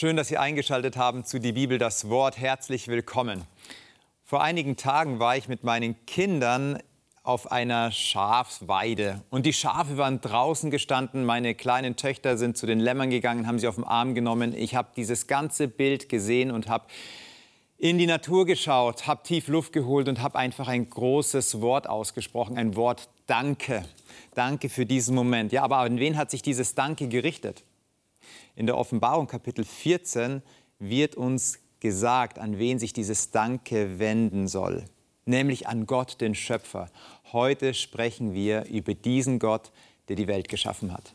Schön, dass Sie eingeschaltet haben zu Die Bibel, das Wort. Herzlich willkommen. Vor einigen Tagen war ich mit meinen Kindern auf einer Schafweide. Und die Schafe waren draußen gestanden. Meine kleinen Töchter sind zu den Lämmern gegangen, haben sie auf den Arm genommen. Ich habe dieses ganze Bild gesehen und habe in die Natur geschaut, habe tief Luft geholt und habe einfach ein großes Wort ausgesprochen, ein Wort Danke. Danke für diesen Moment. Ja, aber an wen hat sich dieses Danke gerichtet? In der Offenbarung Kapitel 14 wird uns gesagt, an wen sich dieses Danke wenden soll, nämlich an Gott, den Schöpfer. Heute sprechen wir über diesen Gott, der die Welt geschaffen hat.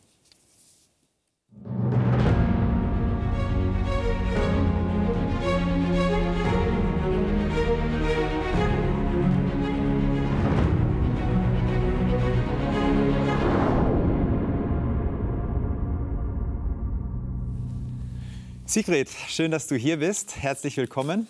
Sigrid, schön, dass du hier bist. Herzlich willkommen.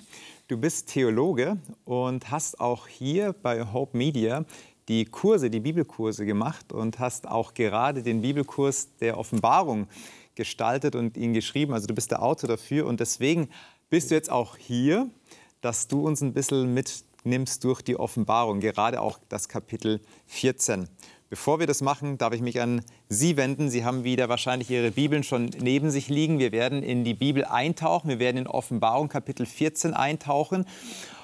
Du bist Theologe und hast auch hier bei Hope Media die Kurse, die Bibelkurse gemacht und hast auch gerade den Bibelkurs der Offenbarung gestaltet und ihn geschrieben. Also du bist der Autor dafür und deswegen bist du jetzt auch hier, dass du uns ein bisschen mitnimmst durch die Offenbarung, gerade auch das Kapitel 14. Bevor wir das machen, darf ich mich an Sie wenden. Sie haben wieder wahrscheinlich Ihre Bibeln schon neben sich liegen. Wir werden in die Bibel eintauchen. Wir werden in Offenbarung Kapitel 14 eintauchen.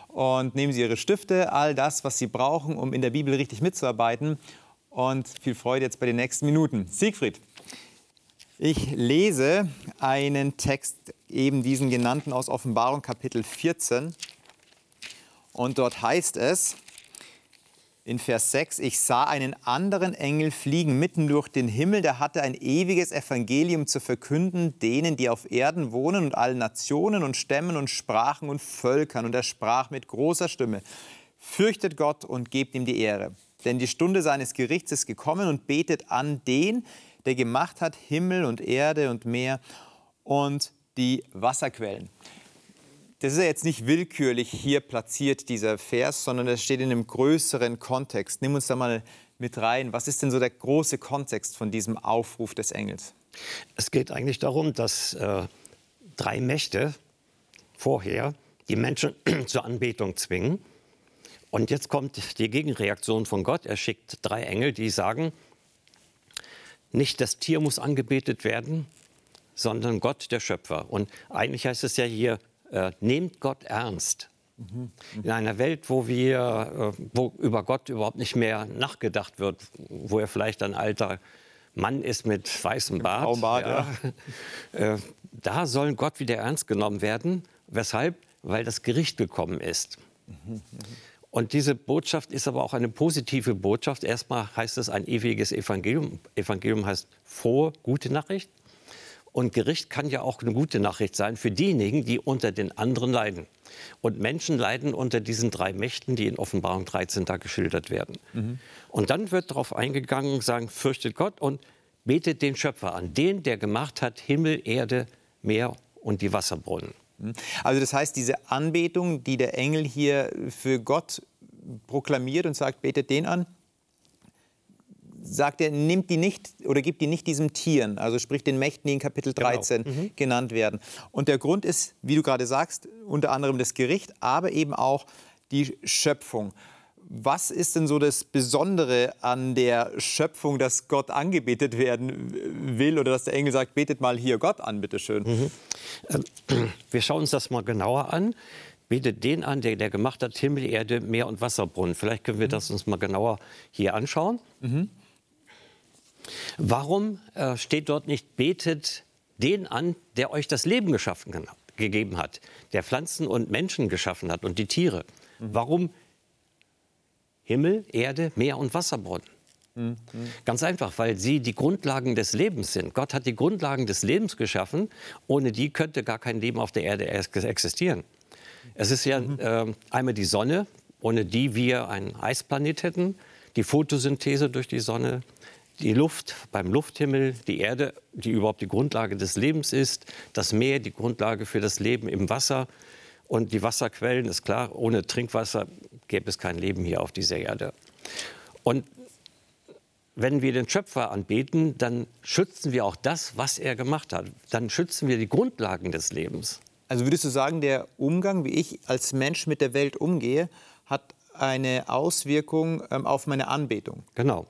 Und nehmen Sie Ihre Stifte, all das, was Sie brauchen, um in der Bibel richtig mitzuarbeiten. Und viel Freude jetzt bei den nächsten Minuten. Siegfried, ich lese einen Text, eben diesen genannten aus Offenbarung Kapitel 14. Und dort heißt es, in Vers 6, ich sah einen anderen Engel fliegen mitten durch den Himmel, der hatte ein ewiges Evangelium zu verkünden, denen, die auf Erden wohnen und allen Nationen und Stämmen und Sprachen und Völkern. Und er sprach mit großer Stimme, fürchtet Gott und gebt ihm die Ehre. Denn die Stunde seines Gerichts ist gekommen und betet an den, der gemacht hat Himmel und Erde und Meer und die Wasserquellen das ist ja jetzt nicht willkürlich hier platziert, dieser Vers, sondern das steht in einem größeren Kontext. Nimm uns da mal mit rein. Was ist denn so der große Kontext von diesem Aufruf des Engels? Es geht eigentlich darum, dass äh, drei Mächte vorher die Menschen zur Anbetung zwingen. Und jetzt kommt die Gegenreaktion von Gott. Er schickt drei Engel, die sagen, nicht das Tier muss angebetet werden, sondern Gott, der Schöpfer. Und eigentlich heißt es ja hier, äh, nehmt Gott ernst. Mhm. In einer Welt, wo, wir, äh, wo über Gott überhaupt nicht mehr nachgedacht wird, wo er vielleicht ein alter Mann ist mit weißem Bart, Bart ja. Ja. Äh, da soll Gott wieder ernst genommen werden. Weshalb? Weil das Gericht gekommen ist. Mhm. Und diese Botschaft ist aber auch eine positive Botschaft. Erstmal heißt es ein ewiges Evangelium. Evangelium heißt frohe, gute Nachricht. Und Gericht kann ja auch eine gute Nachricht sein für diejenigen, die unter den anderen leiden. Und Menschen leiden unter diesen drei Mächten, die in Offenbarung 13 da geschildert werden. Mhm. Und dann wird darauf eingegangen, sagen, fürchtet Gott und betet den Schöpfer an, den, der gemacht hat Himmel, Erde, Meer und die Wasserbrunnen. Mhm. Also das heißt, diese Anbetung, die der Engel hier für Gott proklamiert und sagt, betet den an, sagt er, nimmt die nicht oder gibt die nicht diesem Tieren, also sprich den Mächten, die in Kapitel 13 genau. mhm. genannt werden. Und der Grund ist, wie du gerade sagst, unter anderem das Gericht, aber eben auch die Schöpfung. Was ist denn so das Besondere an der Schöpfung, dass Gott angebetet werden will oder dass der Engel sagt, betet mal hier Gott an, bitteschön? Mhm. Ähm, wir schauen uns das mal genauer an. Betet den an, der, der gemacht hat Himmel, Erde, Meer und Wasserbrunnen. Vielleicht können wir mhm. das uns mal genauer hier anschauen. Mhm. Warum äh, steht dort nicht, betet den an, der euch das Leben geschaffen kann, gegeben hat, der Pflanzen und Menschen geschaffen hat und die Tiere? Mhm. Warum Himmel, Erde, Meer und Wasserbrunnen? Mhm. Ganz einfach, weil sie die Grundlagen des Lebens sind. Gott hat die Grundlagen des Lebens geschaffen. Ohne die könnte gar kein Leben auf der Erde existieren. Es ist ja mhm. äh, einmal die Sonne, ohne die wir einen Eisplanet hätten, die Photosynthese durch die Sonne, die Luft beim Lufthimmel, die Erde, die überhaupt die Grundlage des Lebens ist, das Meer, die Grundlage für das Leben im Wasser und die Wasserquellen, ist klar, ohne Trinkwasser gäbe es kein Leben hier auf dieser Erde. Und wenn wir den Schöpfer anbeten, dann schützen wir auch das, was er gemacht hat. Dann schützen wir die Grundlagen des Lebens. Also würdest du sagen, der Umgang, wie ich als Mensch mit der Welt umgehe, hat eine Auswirkung ähm, auf meine Anbetung? Genau.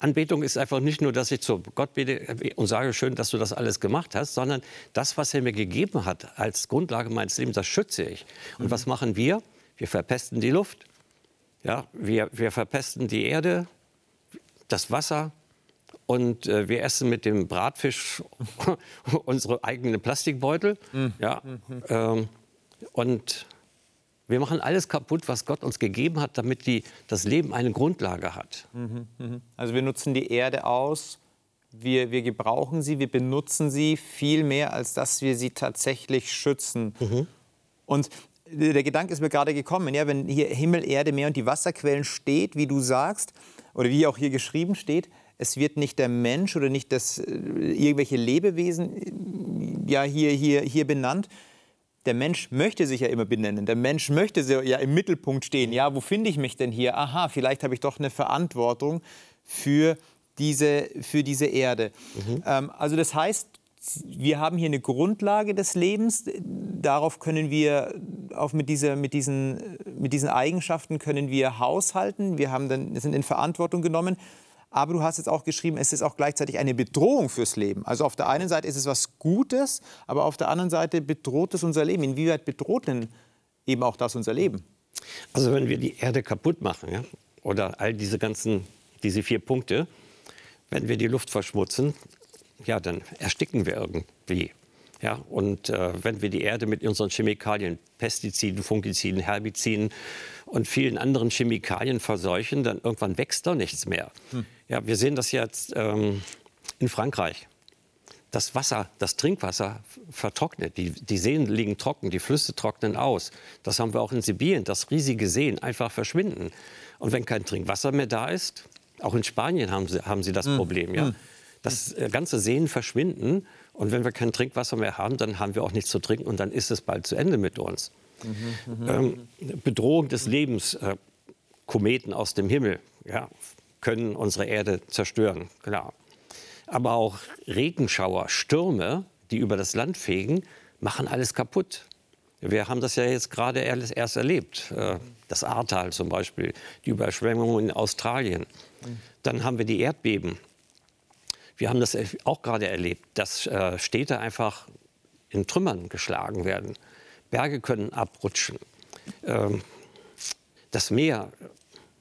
Anbetung ist einfach nicht nur, dass ich zu Gott bete und sage, schön, dass du das alles gemacht hast, sondern das, was er mir gegeben hat als Grundlage meines Lebens, das schütze ich. Und mhm. was machen wir? Wir verpesten die Luft, ja, wir, wir verpesten die Erde, das Wasser, und äh, wir essen mit dem Bratfisch unsere eigenen Plastikbeutel. Mhm. Ja, ähm, und wir machen alles kaputt, was Gott uns gegeben hat, damit die, das Leben eine Grundlage hat. Mhm, mhm. Also wir nutzen die Erde aus, wir, wir gebrauchen sie, wir benutzen sie viel mehr, als dass wir sie tatsächlich schützen. Mhm. Und der Gedanke ist mir gerade gekommen, ja, wenn hier Himmel, Erde, Meer und die Wasserquellen steht, wie du sagst, oder wie auch hier geschrieben steht, es wird nicht der Mensch oder nicht das, äh, irgendwelche Lebewesen äh, ja, hier, hier, hier benannt. Der Mensch möchte sich ja immer benennen. Der Mensch möchte ja im Mittelpunkt stehen. Ja, wo finde ich mich denn hier? Aha, vielleicht habe ich doch eine Verantwortung für diese, für diese Erde. Mhm. Ähm, also das heißt, wir haben hier eine Grundlage des Lebens. Darauf können wir, auf mit, dieser, mit, diesen, mit diesen Eigenschaften können wir haushalten. Wir haben dann, sind in Verantwortung genommen. Aber du hast jetzt auch geschrieben, es ist auch gleichzeitig eine Bedrohung fürs Leben. Also auf der einen Seite ist es was Gutes, aber auf der anderen Seite bedroht es unser Leben. Inwieweit bedroht denn eben auch das unser Leben? Also wenn wir die Erde kaputt machen, ja, oder all diese ganzen, diese vier Punkte, wenn wir die Luft verschmutzen, ja, dann ersticken wir irgendwie. Ja, und äh, wenn wir die Erde mit unseren Chemikalien, Pestiziden, Fungiziden, Herbiziden und vielen anderen Chemikalien verseuchen, dann irgendwann wächst da nichts mehr. Hm. Ja, wir sehen das jetzt ähm, in Frankreich. Das Wasser, das Trinkwasser vertrocknet. Die, die Seen liegen trocken, die Flüsse trocknen aus. Das haben wir auch in Sibirien, dass riesige Seen einfach verschwinden. Und wenn kein Trinkwasser mehr da ist, auch in Spanien haben sie, haben sie das hm. Problem, ja. Hm. dass äh, ganze Seen verschwinden. Und wenn wir kein Trinkwasser mehr haben, dann haben wir auch nichts zu trinken und dann ist es bald zu Ende mit uns. Mhm, mhm. ähm, Bedrohung des Lebens, äh, Kometen aus dem Himmel, ja, können unsere Erde zerstören, klar. Aber auch Regenschauer, Stürme, die über das Land fegen, machen alles kaputt. Wir haben das ja jetzt gerade erst erlebt. Äh, das Ahrtal zum Beispiel, die Überschwemmungen in Australien. Dann haben wir die Erdbeben. Wir haben das auch gerade erlebt, dass äh, Städte einfach in Trümmern geschlagen werden. Berge können abrutschen. Ähm, das Meer,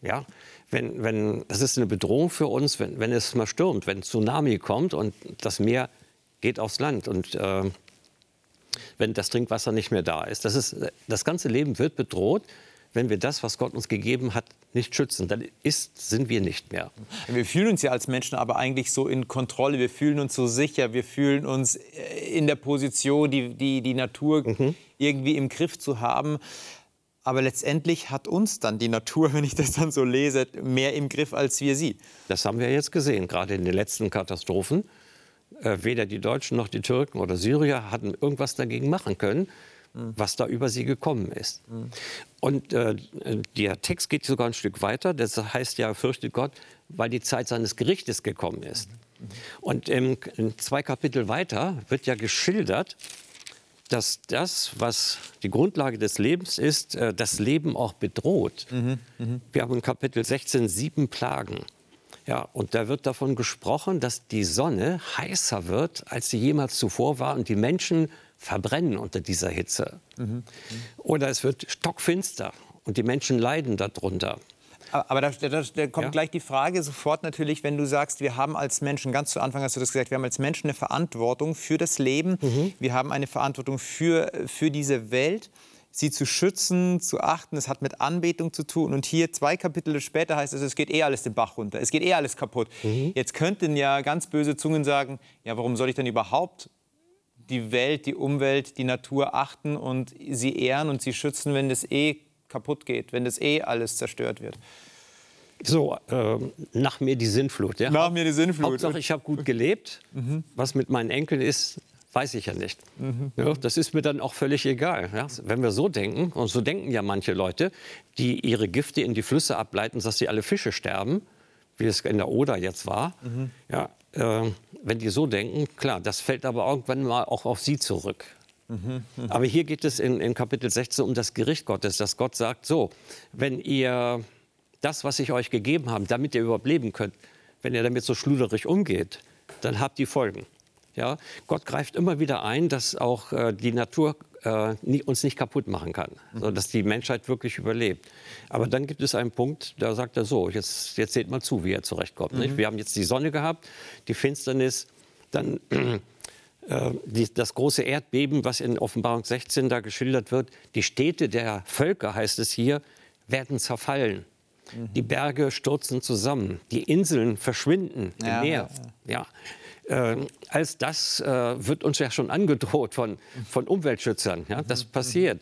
ja, wenn, wenn, das ist eine Bedrohung für uns, wenn, wenn es mal stürmt, wenn ein Tsunami kommt und das Meer geht aufs Land und äh, wenn das Trinkwasser nicht mehr da ist. Das, ist. das ganze Leben wird bedroht, wenn wir das, was Gott uns gegeben hat, nicht schützen. Dann ist, sind wir nicht mehr. Wir fühlen uns ja als Menschen aber eigentlich so in Kontrolle. Wir fühlen uns so sicher. Wir fühlen uns äh, in der Position, die, die, die Natur mhm. irgendwie im Griff zu haben. Aber letztendlich hat uns dann die Natur, wenn ich das dann so lese, mehr im Griff als wir sie. Das haben wir jetzt gesehen, gerade in den letzten Katastrophen. Äh, weder die Deutschen noch die Türken oder Syrier hatten irgendwas dagegen machen können, mhm. was da über sie gekommen ist. Mhm. Und äh, der Text geht sogar ein Stück weiter. Das heißt ja, fürchtet Gott, weil die Zeit seines Gerichtes gekommen ist. Mhm. Und in zwei Kapitel weiter wird ja geschildert, dass das, was die Grundlage des Lebens ist, äh, das Leben auch bedroht. Mhm, mh. Wir haben in Kapitel 16 sieben Plagen. Ja, und da wird davon gesprochen, dass die Sonne heißer wird, als sie jemals zuvor war und die Menschen verbrennen unter dieser Hitze. Mhm, mh. Oder es wird stockfinster und die Menschen leiden darunter. Aber da, da, da kommt ja. gleich die Frage sofort natürlich, wenn du sagst, wir haben als Menschen, ganz zu Anfang hast du das gesagt, wir haben als Menschen eine Verantwortung für das Leben, mhm. wir haben eine Verantwortung für, für diese Welt sie zu schützen, zu achten. Es hat mit Anbetung zu tun. Und hier zwei Kapitel später heißt es, es geht eh alles den Bach runter. Es geht eh alles kaputt. Mhm. Jetzt könnten ja ganz böse Zungen sagen, ja, warum soll ich denn überhaupt die Welt, die Umwelt, die Natur achten und sie ehren und sie schützen, wenn das eh kaputt geht, wenn das eh alles zerstört wird. So, äh, nach mir die Sinnflut. Ja? Nach mir die Sinnflut. Hauptsache, ich habe gut gelebt. Mhm. Was mit meinen Enkeln ist, weiß ich ja nicht. Mhm. Ja, das ist mir dann auch völlig egal. Ja? Wenn wir so denken, und so denken ja manche Leute, die ihre Gifte in die Flüsse ableiten, dass sie alle Fische sterben, wie es in der Oder jetzt war, mhm. ja, äh, wenn die so denken, klar, das fällt aber irgendwann mal auch auf sie zurück. Aber hier geht es in, in, Kapitel 16 um das Gericht Gottes, dass Gott sagt, so, wenn ihr das, was ich euch gegeben habe, damit ihr überleben könnt, wenn ihr damit so schluderig umgeht, dann habt die Folgen. Ja? Gott greift immer wieder ein, dass auch äh, die Natur äh, nie, uns nicht kaputt machen kann, mhm. sodass die Menschheit wirklich überlebt. Aber dann gibt es einen Punkt, da sagt er so, jetzt, jetzt seht mal zu, wie er zurechtkommt. Mhm. Wir haben jetzt die Sonne gehabt, die Finsternis, dann das große Erdbeben, was in Offenbarung 16 da geschildert wird. Die Städte der Völker, heißt es hier, werden zerfallen. Mhm. Die Berge stürzen zusammen, die Inseln verschwinden im ja, Meer. Ja, ja. Äh, als das äh, wird uns ja schon angedroht von, von Umweltschützern. Ja? Das passiert.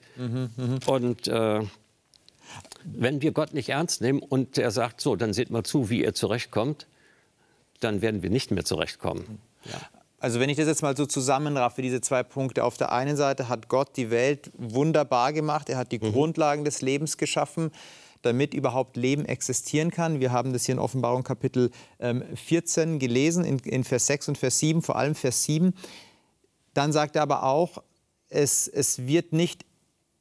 Und äh, wenn wir Gott nicht ernst nehmen und er sagt, so, dann seht mal zu, wie ihr zurechtkommt, dann werden wir nicht mehr zurechtkommen. Ja. Also wenn ich das jetzt mal so zusammenraffe, diese zwei Punkte. Auf der einen Seite hat Gott die Welt wunderbar gemacht, er hat die mhm. Grundlagen des Lebens geschaffen damit überhaupt Leben existieren kann. Wir haben das hier in Offenbarung Kapitel 14 ähm, gelesen, in, in Vers 6 und Vers 7, vor allem Vers 7. Dann sagt er aber auch, es, es wird nicht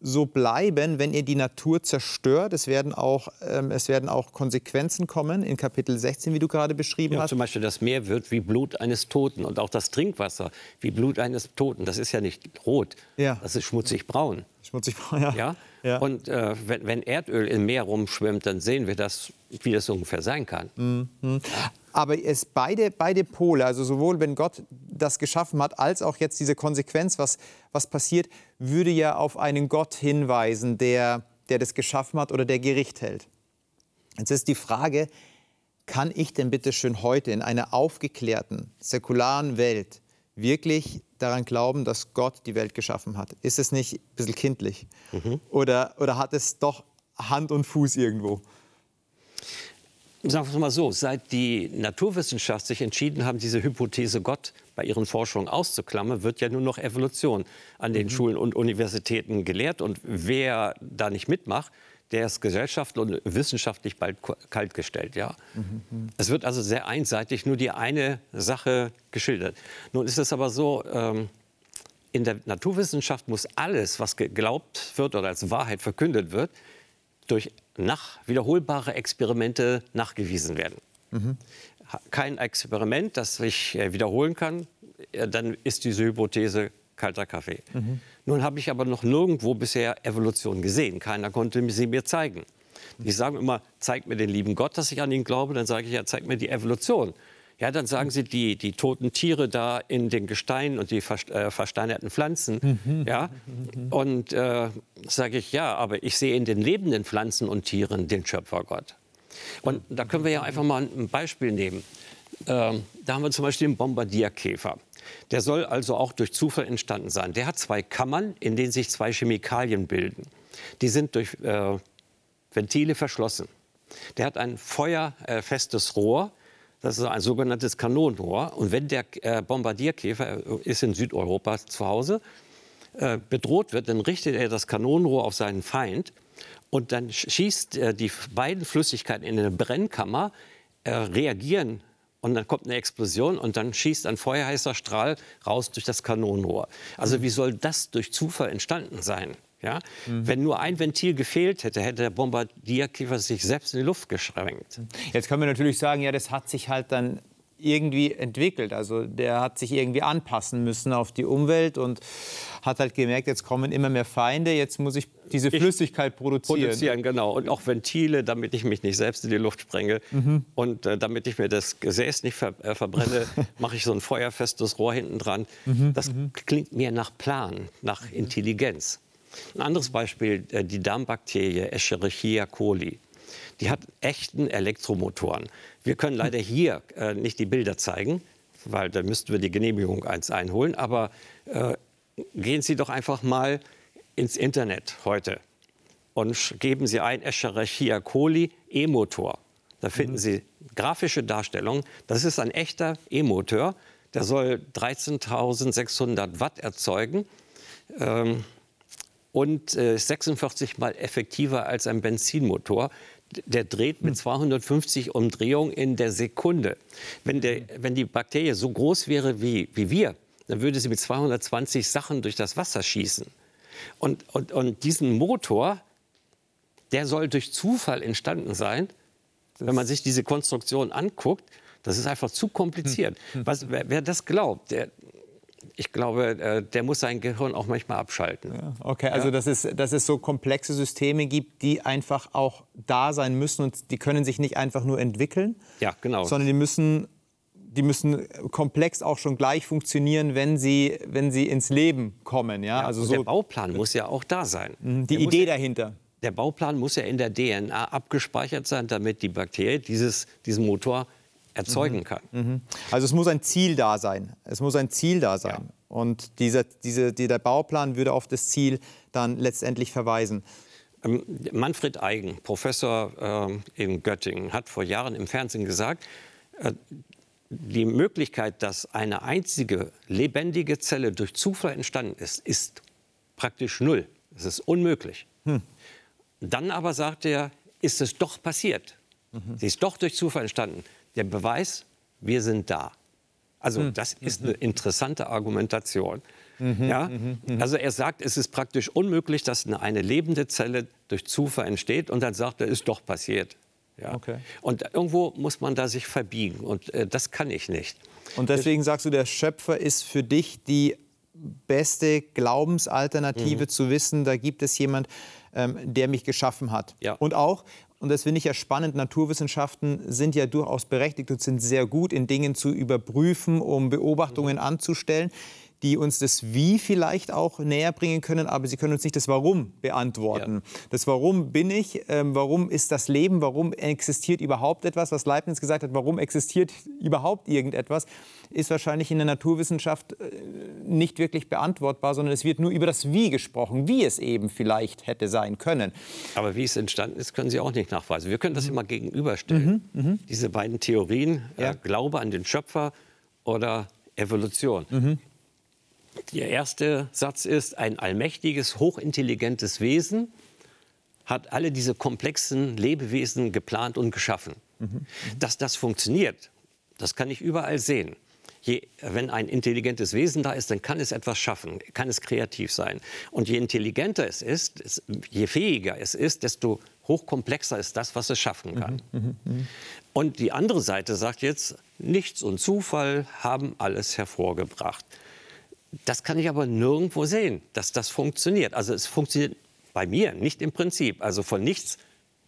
so bleiben, wenn ihr die Natur zerstört. Es werden auch, ähm, es werden auch Konsequenzen kommen in Kapitel 16, wie du gerade beschrieben ja, hast. Zum Beispiel das Meer wird wie Blut eines Toten und auch das Trinkwasser wie Blut eines Toten. Das ist ja nicht rot, ja. das ist schmutzig braun. Schmutzig braun, ja. ja? ja. Und äh, wenn, wenn, Erdöl im Meer rumschwimmt, dann sehen wir das, wie das ungefähr sein kann. Mhm. Aber es beide, beide Pole, also sowohl wenn Gott das geschaffen hat, als auch jetzt diese Konsequenz, was, was passiert, würde ja auf einen Gott hinweisen, der, der das geschaffen hat oder der Gericht hält. Jetzt ist die Frage, kann ich denn bitte schön heute in einer aufgeklärten, säkularen Welt wirklich daran glauben, dass Gott die Welt geschaffen hat? Ist es nicht ein bisschen kindlich? Mhm. Oder, oder hat es doch Hand und Fuß irgendwo? Sagen wir es mal so, seit die Naturwissenschaft sich entschieden haben, diese Hypothese Gott bei ihren Forschungen auszuklammern, wird ja nur noch Evolution an den mhm. Schulen und Universitäten gelehrt. Und wer da nicht mitmacht, der ist gesellschaftlich und wissenschaftlich bald kaltgestellt. Ja? Mhm. Es wird also sehr einseitig nur die eine Sache geschildert. Nun ist es aber so, ähm, in der Naturwissenschaft muss alles, was geglaubt wird oder als Wahrheit verkündet wird, durch nach wiederholbare Experimente nachgewiesen werden. Mhm. Kein Experiment, das sich äh, wiederholen kann, äh, dann ist diese Hypothese kalter Kaffee. Mhm. Nun habe ich aber noch nirgendwo bisher Evolution gesehen. Keiner konnte sie mir zeigen. Die sagen immer, zeig mir den lieben Gott, dass ich an ihn glaube. Dann sage ich, ja, zeig mir die Evolution. Ja, dann sagen sie die, die toten Tiere da in den Gesteinen und die äh, versteinerten Pflanzen. Mhm. Ja? Und äh, sage ich, ja, aber ich sehe in den lebenden Pflanzen und Tieren den Schöpfergott. Und da können wir ja einfach mal ein Beispiel nehmen. Ähm, da haben wir zum Beispiel den Bombardierkäfer. Der soll also auch durch Zufall entstanden sein. Der hat zwei Kammern, in denen sich zwei Chemikalien bilden. Die sind durch äh, Ventile verschlossen. Der hat ein feuerfestes Rohr, das ist ein sogenanntes Kanonenrohr. Und wenn der äh, Bombardierkäfer äh, ist in Südeuropa zu Hause, äh, bedroht wird, dann richtet er das Kanonenrohr auf seinen Feind und dann schießt er die beiden Flüssigkeiten in eine Brennkammer, reagieren und dann kommt eine Explosion und dann schießt ein feuerheißer Strahl raus durch das Kanonenrohr. Also wie soll das durch Zufall entstanden sein? Ja? Mhm. Wenn nur ein Ventil gefehlt hätte, hätte der Bombardierkäfer sich selbst in die Luft geschränkt. Jetzt können wir natürlich sagen, ja, das hat sich halt dann irgendwie entwickelt. Also der hat sich irgendwie anpassen müssen auf die Umwelt und hat halt gemerkt, jetzt kommen immer mehr Feinde, jetzt muss ich diese Flüssigkeit produzieren. Produzieren, genau. Und auch Ventile, damit ich mich nicht selbst in die Luft sprenge. Mhm. Und äh, damit ich mir das Gesäß nicht ver äh, verbrenne, mache ich so ein feuerfestes Rohr hinten dran. Mhm. Das mhm. klingt mir nach Plan, nach Intelligenz. Ein anderes Beispiel, äh, die Darmbakterie Escherichia coli. Die hat echten Elektromotoren. Wir können leider hier äh, nicht die Bilder zeigen, weil da müssten wir die Genehmigung eins einholen. Aber äh, gehen Sie doch einfach mal ins Internet heute und geben Sie ein Escherichia coli E-Motor. Da finden mhm. Sie grafische Darstellungen. Das ist ein echter E-Motor. Der soll 13.600 Watt erzeugen. Ähm, und äh, 46 mal effektiver als ein Benzinmotor. Der dreht mit 250 Umdrehungen in der Sekunde. Wenn, der, wenn die Bakterie so groß wäre wie, wie wir, dann würde sie mit 220 Sachen durch das Wasser schießen. Und, und, und diesen Motor, der soll durch Zufall entstanden sein. Wenn man sich diese Konstruktion anguckt, das ist einfach zu kompliziert. Hm. Was, wer, wer das glaubt, der, ich glaube, äh, der muss sein Gehirn auch manchmal abschalten. Ja, okay, also dass, es, dass es so komplexe Systeme gibt, die einfach auch da sein müssen und die können sich nicht einfach nur entwickeln, ja, genau. sondern die müssen, die müssen komplex auch schon gleich funktionieren, wenn sie, wenn sie ins Leben kommen. Ja? ja also so, der Bauplan muss ja auch da sein. Mhm, die der Idee dahinter. Der Bauplan muss ja in der DNA abgespeichert sein, damit die Bakterie dieses, diesen Motor erzeugen mhm. kann. Mhm. Also es muss ein Ziel da sein. Es muss ein Ziel da sein. Ja. Und dieser, diese, der Bauplan würde auf das Ziel dann letztendlich verweisen. Ähm, Manfred Eigen, Professor äh, in Göttingen, hat vor Jahren im Fernsehen gesagt, äh, die Möglichkeit, dass eine einzige lebendige Zelle durch Zufall entstanden ist, ist praktisch null. Es ist unmöglich. Hm. Dann aber sagt er, ist es doch passiert. Mhm. Sie ist doch durch Zufall entstanden der Beweis, wir sind da. Also hm. das ist eine interessante Argumentation. Mhm, ja? Mhm, mhm. Also er sagt, es ist praktisch unmöglich, dass eine, eine, lebende Zelle durch Zufall entsteht und dann sagt er, ist doch passiert. Ja? Okay. Und irgendwo muss man da sich verbiegen und äh, das kann ich nicht. Und deswegen sagst du, der Schöpfer ist für dich die beste Glaubensalternative mhm. zu wissen, da gibt es jemand, ähm, der mich geschaffen hat. Ja. Und auch, und das finde ich ja spannend, Naturwissenschaften sind ja durchaus berechtigt und sind sehr gut in Dingen zu überprüfen, um Beobachtungen mhm. anzustellen die uns das Wie vielleicht auch näher bringen können, aber sie können uns nicht das Warum beantworten. Ja. Das Warum bin ich, ähm, warum ist das Leben, warum existiert überhaupt etwas, was Leibniz gesagt hat, warum existiert überhaupt irgendetwas, ist wahrscheinlich in der Naturwissenschaft äh, nicht wirklich beantwortbar, sondern es wird nur über das Wie gesprochen, wie es eben vielleicht hätte sein können. Aber wie es entstanden ist, können Sie auch nicht nachweisen. Wir können das mhm. immer gegenüberstellen. Mhm. Mhm. Diese beiden Theorien, äh, ja. äh, Glaube an den Schöpfer oder Evolution. Mhm. Der erste Satz ist, ein allmächtiges, hochintelligentes Wesen hat alle diese komplexen Lebewesen geplant und geschaffen. Mhm. Dass das funktioniert, das kann ich überall sehen. Je, wenn ein intelligentes Wesen da ist, dann kann es etwas schaffen, kann es kreativ sein. Und je intelligenter es ist, je fähiger es ist, desto hochkomplexer ist das, was es schaffen kann. Mhm, mh, mh. Und die andere Seite sagt jetzt, nichts und Zufall haben alles hervorgebracht. Das kann ich aber nirgendwo sehen, dass das funktioniert. Also es funktioniert bei mir nicht im Prinzip. Also von nichts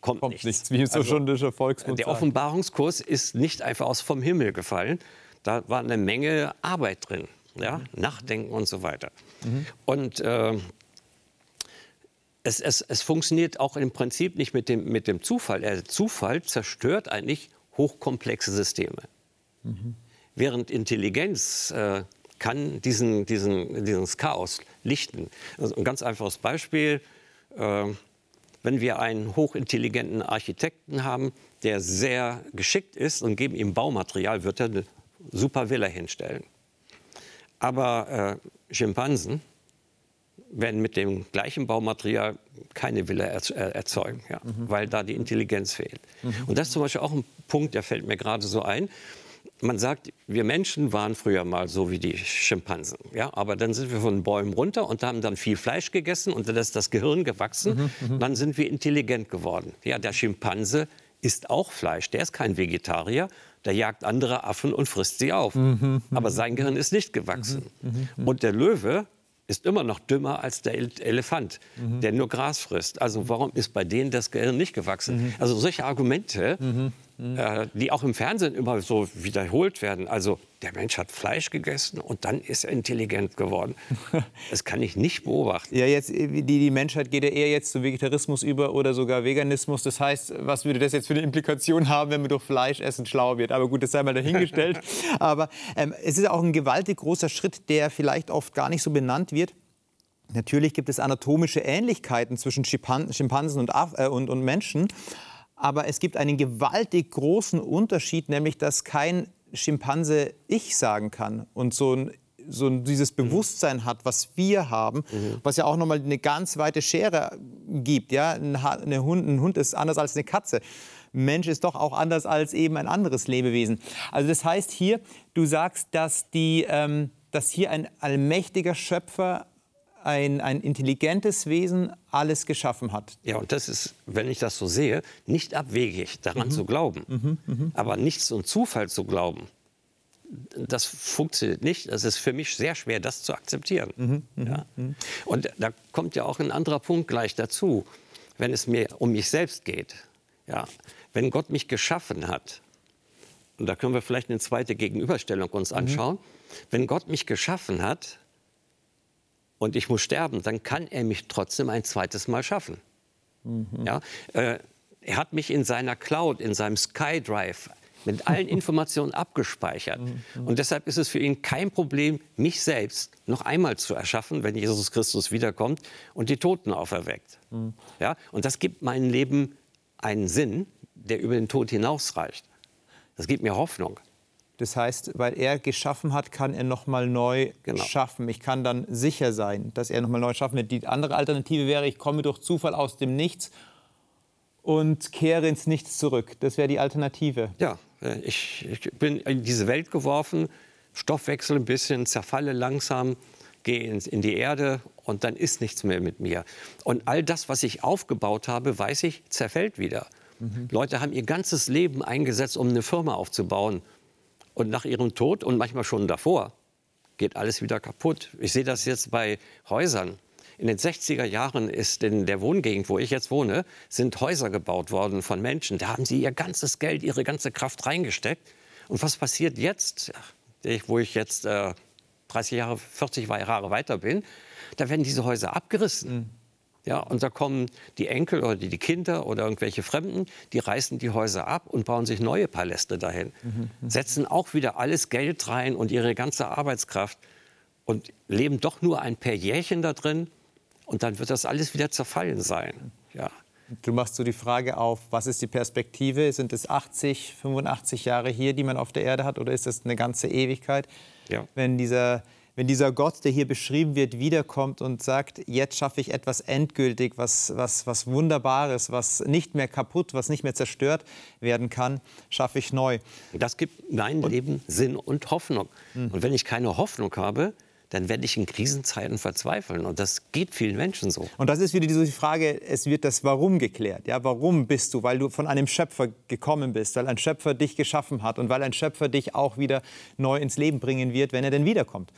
kommt, kommt nichts. nichts. Wie es so also, schon der Volksmund Der Offenbarungskurs ist nicht einfach aus vom Himmel gefallen. Da war eine Menge Arbeit drin, ja? Mhm. Nachdenken und so weiter. Mhm. Und äh, es, es, es, funktioniert auch im Prinzip nicht mit dem, mit dem Zufall. Der Zufall zerstört eigentlich hochkomplexe Systeme. Mhm. Während Intelligenz äh, kann diesen, diesen, dieses Chaos lichten. Also ein ganz einfaches Beispiel. Äh, wenn wir einen hochintelligenten Architekten haben, der sehr geschickt ist und geben ihm Baumaterial, wird er eine super Villa hinstellen. Aber äh, Schimpansen werden mit dem gleichen Baumaterial keine Villa erzeugen, ja, mhm. weil da die Intelligenz fehlt. Mhm. Und das ist zum Beispiel auch ein Punkt, der fällt mir gerade so ein man sagt, wir Menschen waren früher mal so wie die Schimpansen. Ja? Aber dann sind wir von den Bäumen runter und haben dann viel Fleisch gegessen und dann ist das Gehirn gewachsen. Mhm, mhm. dann sind wir intelligent geworden. Ja, der Schimpanse isst auch Fleisch. Der ist kein Vegetarier. Der jagt andere Affen und frisst sie auf. Mhm, mhm. Aber sein Gehirn ist nicht gewachsen. Mhm, mhm, und der Löwe ist immer noch dümmer als der Elefant, der nur Gras frisst. Also warum ist bei denen das Gehirn nicht gewachsen? Also solche Argumente mhm äh, die auch im Fernsehen immer so wiederholt werden. Also der Mensch hat Fleisch gegessen und dann ist er intelligent geworden. Das kann ich nicht beobachten. Ja, jetzt, die, die Menschheit geht ja eher jetzt zu Vegetarismus über oder sogar Veganismus. Das heißt, was würde das jetzt für eine Implikation haben, wenn man durch Fleischessen schlau wird? Aber gut, das sei mal dahingestellt. Aber ähm, es ist auch ein gewaltig großer Schritt, der vielleicht oft gar nicht so benannt wird. Natürlich gibt es anatomische Ähnlichkeiten zwischen Schimpansen und, äh, und, und Menschen. Aber es gibt einen gewaltig großen Unterschied, nämlich dass kein Schimpanse ich sagen kann und so ein so dieses mhm. Bewusstsein hat, was wir haben, mhm. was ja auch nochmal eine ganz weite Schere gibt. Ja? Ein, Hund, ein Hund ist anders als eine Katze. Ein Mensch ist doch auch anders als eben ein anderes Lebewesen. Also das heißt hier, du sagst, dass, die, ähm, dass hier ein allmächtiger Schöpfer ein, ein intelligentes Wesen alles geschaffen hat. Ja, und das ist, wenn ich das so sehe, nicht abwegig, daran mhm. zu glauben. Mhm, mh. Aber nichts und Zufall zu glauben, das funktioniert nicht. Es ist für mich sehr schwer, das zu akzeptieren. Mhm, mhm, ja. Mhm. Und da kommt ja auch ein anderer Punkt gleich dazu, wenn es mir um mich selbst geht. Ja. Wenn Gott mich geschaffen hat, und da können wir vielleicht eine zweite Gegenüberstellung uns mhm. anschauen, wenn Gott mich geschaffen hat, und ich muss sterben, dann kann er mich trotzdem ein zweites Mal schaffen. Mhm. Ja, äh, er hat mich in seiner Cloud, in seinem SkyDrive mit allen Informationen abgespeichert. Mhm. Und deshalb ist es für ihn kein Problem, mich selbst noch einmal zu erschaffen, wenn Jesus Christus wiederkommt und die Toten auferweckt. Mhm. Ja? Und das gibt meinem Leben einen Sinn, der über den Tod hinausreicht. Das gibt mir Hoffnung. Das heißt, weil er geschaffen hat, kann er noch mal neu genau. schaffen. Ich kann dann sicher sein, dass er noch mal neu schaffen wird. Die andere Alternative wäre, ich komme durch Zufall aus dem Nichts und kehre ins Nichts zurück. Das wäre die Alternative. Ja, äh, ich, ich bin in diese Welt geworfen, Stoffwechsel ein bisschen, zerfalle langsam, gehe in, in die Erde und dann ist nichts mehr mit mir. Und all das, was ich aufgebaut habe, weiß ich, zerfällt wieder. Mhm. Leute haben ihr ganzes Leben eingesetzt, um eine Firma aufzubauen und nach ihrem Tod und manchmal schon davor geht alles wieder kaputt. Ich sehe das jetzt bei Häusern. In den 60er Jahren ist in der Wohngegend, wo ich jetzt wohne, sind Häuser gebaut worden von Menschen. Da haben sie ihr ganzes Geld, ihre ganze Kraft reingesteckt. Und was passiert jetzt, wo ich jetzt äh, 30 Jahre, 40 Jahre weiter bin? Da werden diese Häuser abgerissen. Mhm. Ja, und da kommen die Enkel oder die Kinder oder irgendwelche Fremden, die reißen die Häuser ab und bauen sich neue Paläste dahin. Mhm. Setzen auch wieder alles Geld rein und ihre ganze Arbeitskraft und leben doch nur ein paar Jährchen da drin und dann wird das alles wieder zerfallen sein. Ja. Du machst so die Frage auf, was ist die Perspektive? Sind es 80, 85 Jahre hier, die man auf der Erde hat, oder ist das eine ganze Ewigkeit? Ja. Wenn dieser wenn dieser Gott, der hier beschrieben wird, wiederkommt und sagt, jetzt schaffe ich etwas endgültig, was, was, was Wunderbares, was nicht mehr kaputt, was nicht mehr zerstört werden kann, schaffe ich neu. Das gibt mein und, Leben Sinn und Hoffnung. Mhm. Und wenn ich keine Hoffnung habe, dann werde ich in Krisenzeiten verzweifeln. Und das geht vielen Menschen so. Und das ist wieder die Frage, es wird das Warum geklärt. Ja, warum bist du? Weil du von einem Schöpfer gekommen bist, weil ein Schöpfer dich geschaffen hat und weil ein Schöpfer dich auch wieder neu ins Leben bringen wird, wenn er denn wiederkommt.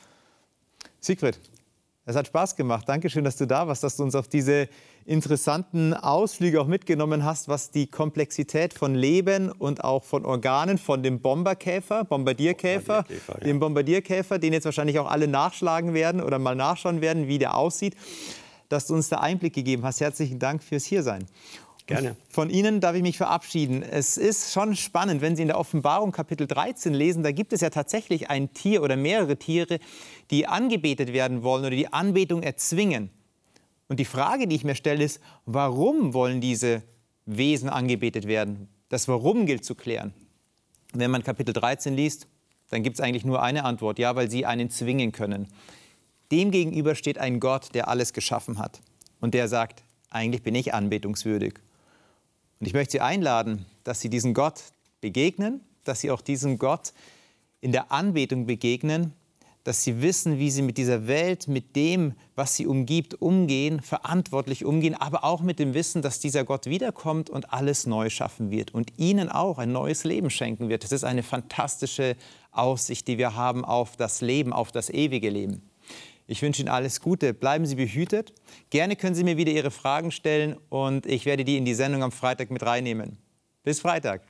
Siegfried, es hat Spaß gemacht. Dankeschön, dass du da warst, dass du uns auf diese interessanten Ausflüge auch mitgenommen hast, was die Komplexität von Leben und auch von Organen, von dem Bomberkäfer, Bombardierkäfer, Bombardierkäfer ja. dem Bombardierkäfer, den jetzt wahrscheinlich auch alle nachschlagen werden oder mal nachschauen werden, wie der aussieht, dass du uns da Einblick gegeben hast. Herzlichen Dank fürs Hiersein. Gerne. Von Ihnen darf ich mich verabschieden. Es ist schon spannend, wenn Sie in der Offenbarung Kapitel 13 lesen, da gibt es ja tatsächlich ein Tier oder mehrere Tiere, die angebetet werden wollen oder die Anbetung erzwingen. Und die Frage, die ich mir stelle, ist, warum wollen diese Wesen angebetet werden? Das Warum gilt zu klären. Wenn man Kapitel 13 liest, dann gibt es eigentlich nur eine Antwort, ja, weil sie einen zwingen können. Demgegenüber steht ein Gott, der alles geschaffen hat und der sagt, eigentlich bin ich anbetungswürdig. Und ich möchte Sie einladen, dass Sie diesen Gott begegnen, dass Sie auch diesem Gott in der Anbetung begegnen, dass Sie wissen, wie Sie mit dieser Welt, mit dem, was Sie umgibt, umgehen, verantwortlich umgehen, aber auch mit dem Wissen, dass dieser Gott wiederkommt und alles neu schaffen wird und Ihnen auch ein neues Leben schenken wird. Das ist eine fantastische Aussicht, die wir haben auf das Leben, auf das ewige Leben. Ich wünsche Ihnen alles Gute. Bleiben Sie behütet. Gerne können Sie mir wieder Ihre Fragen stellen und ich werde die in die Sendung am Freitag mit reinnehmen. Bis Freitag.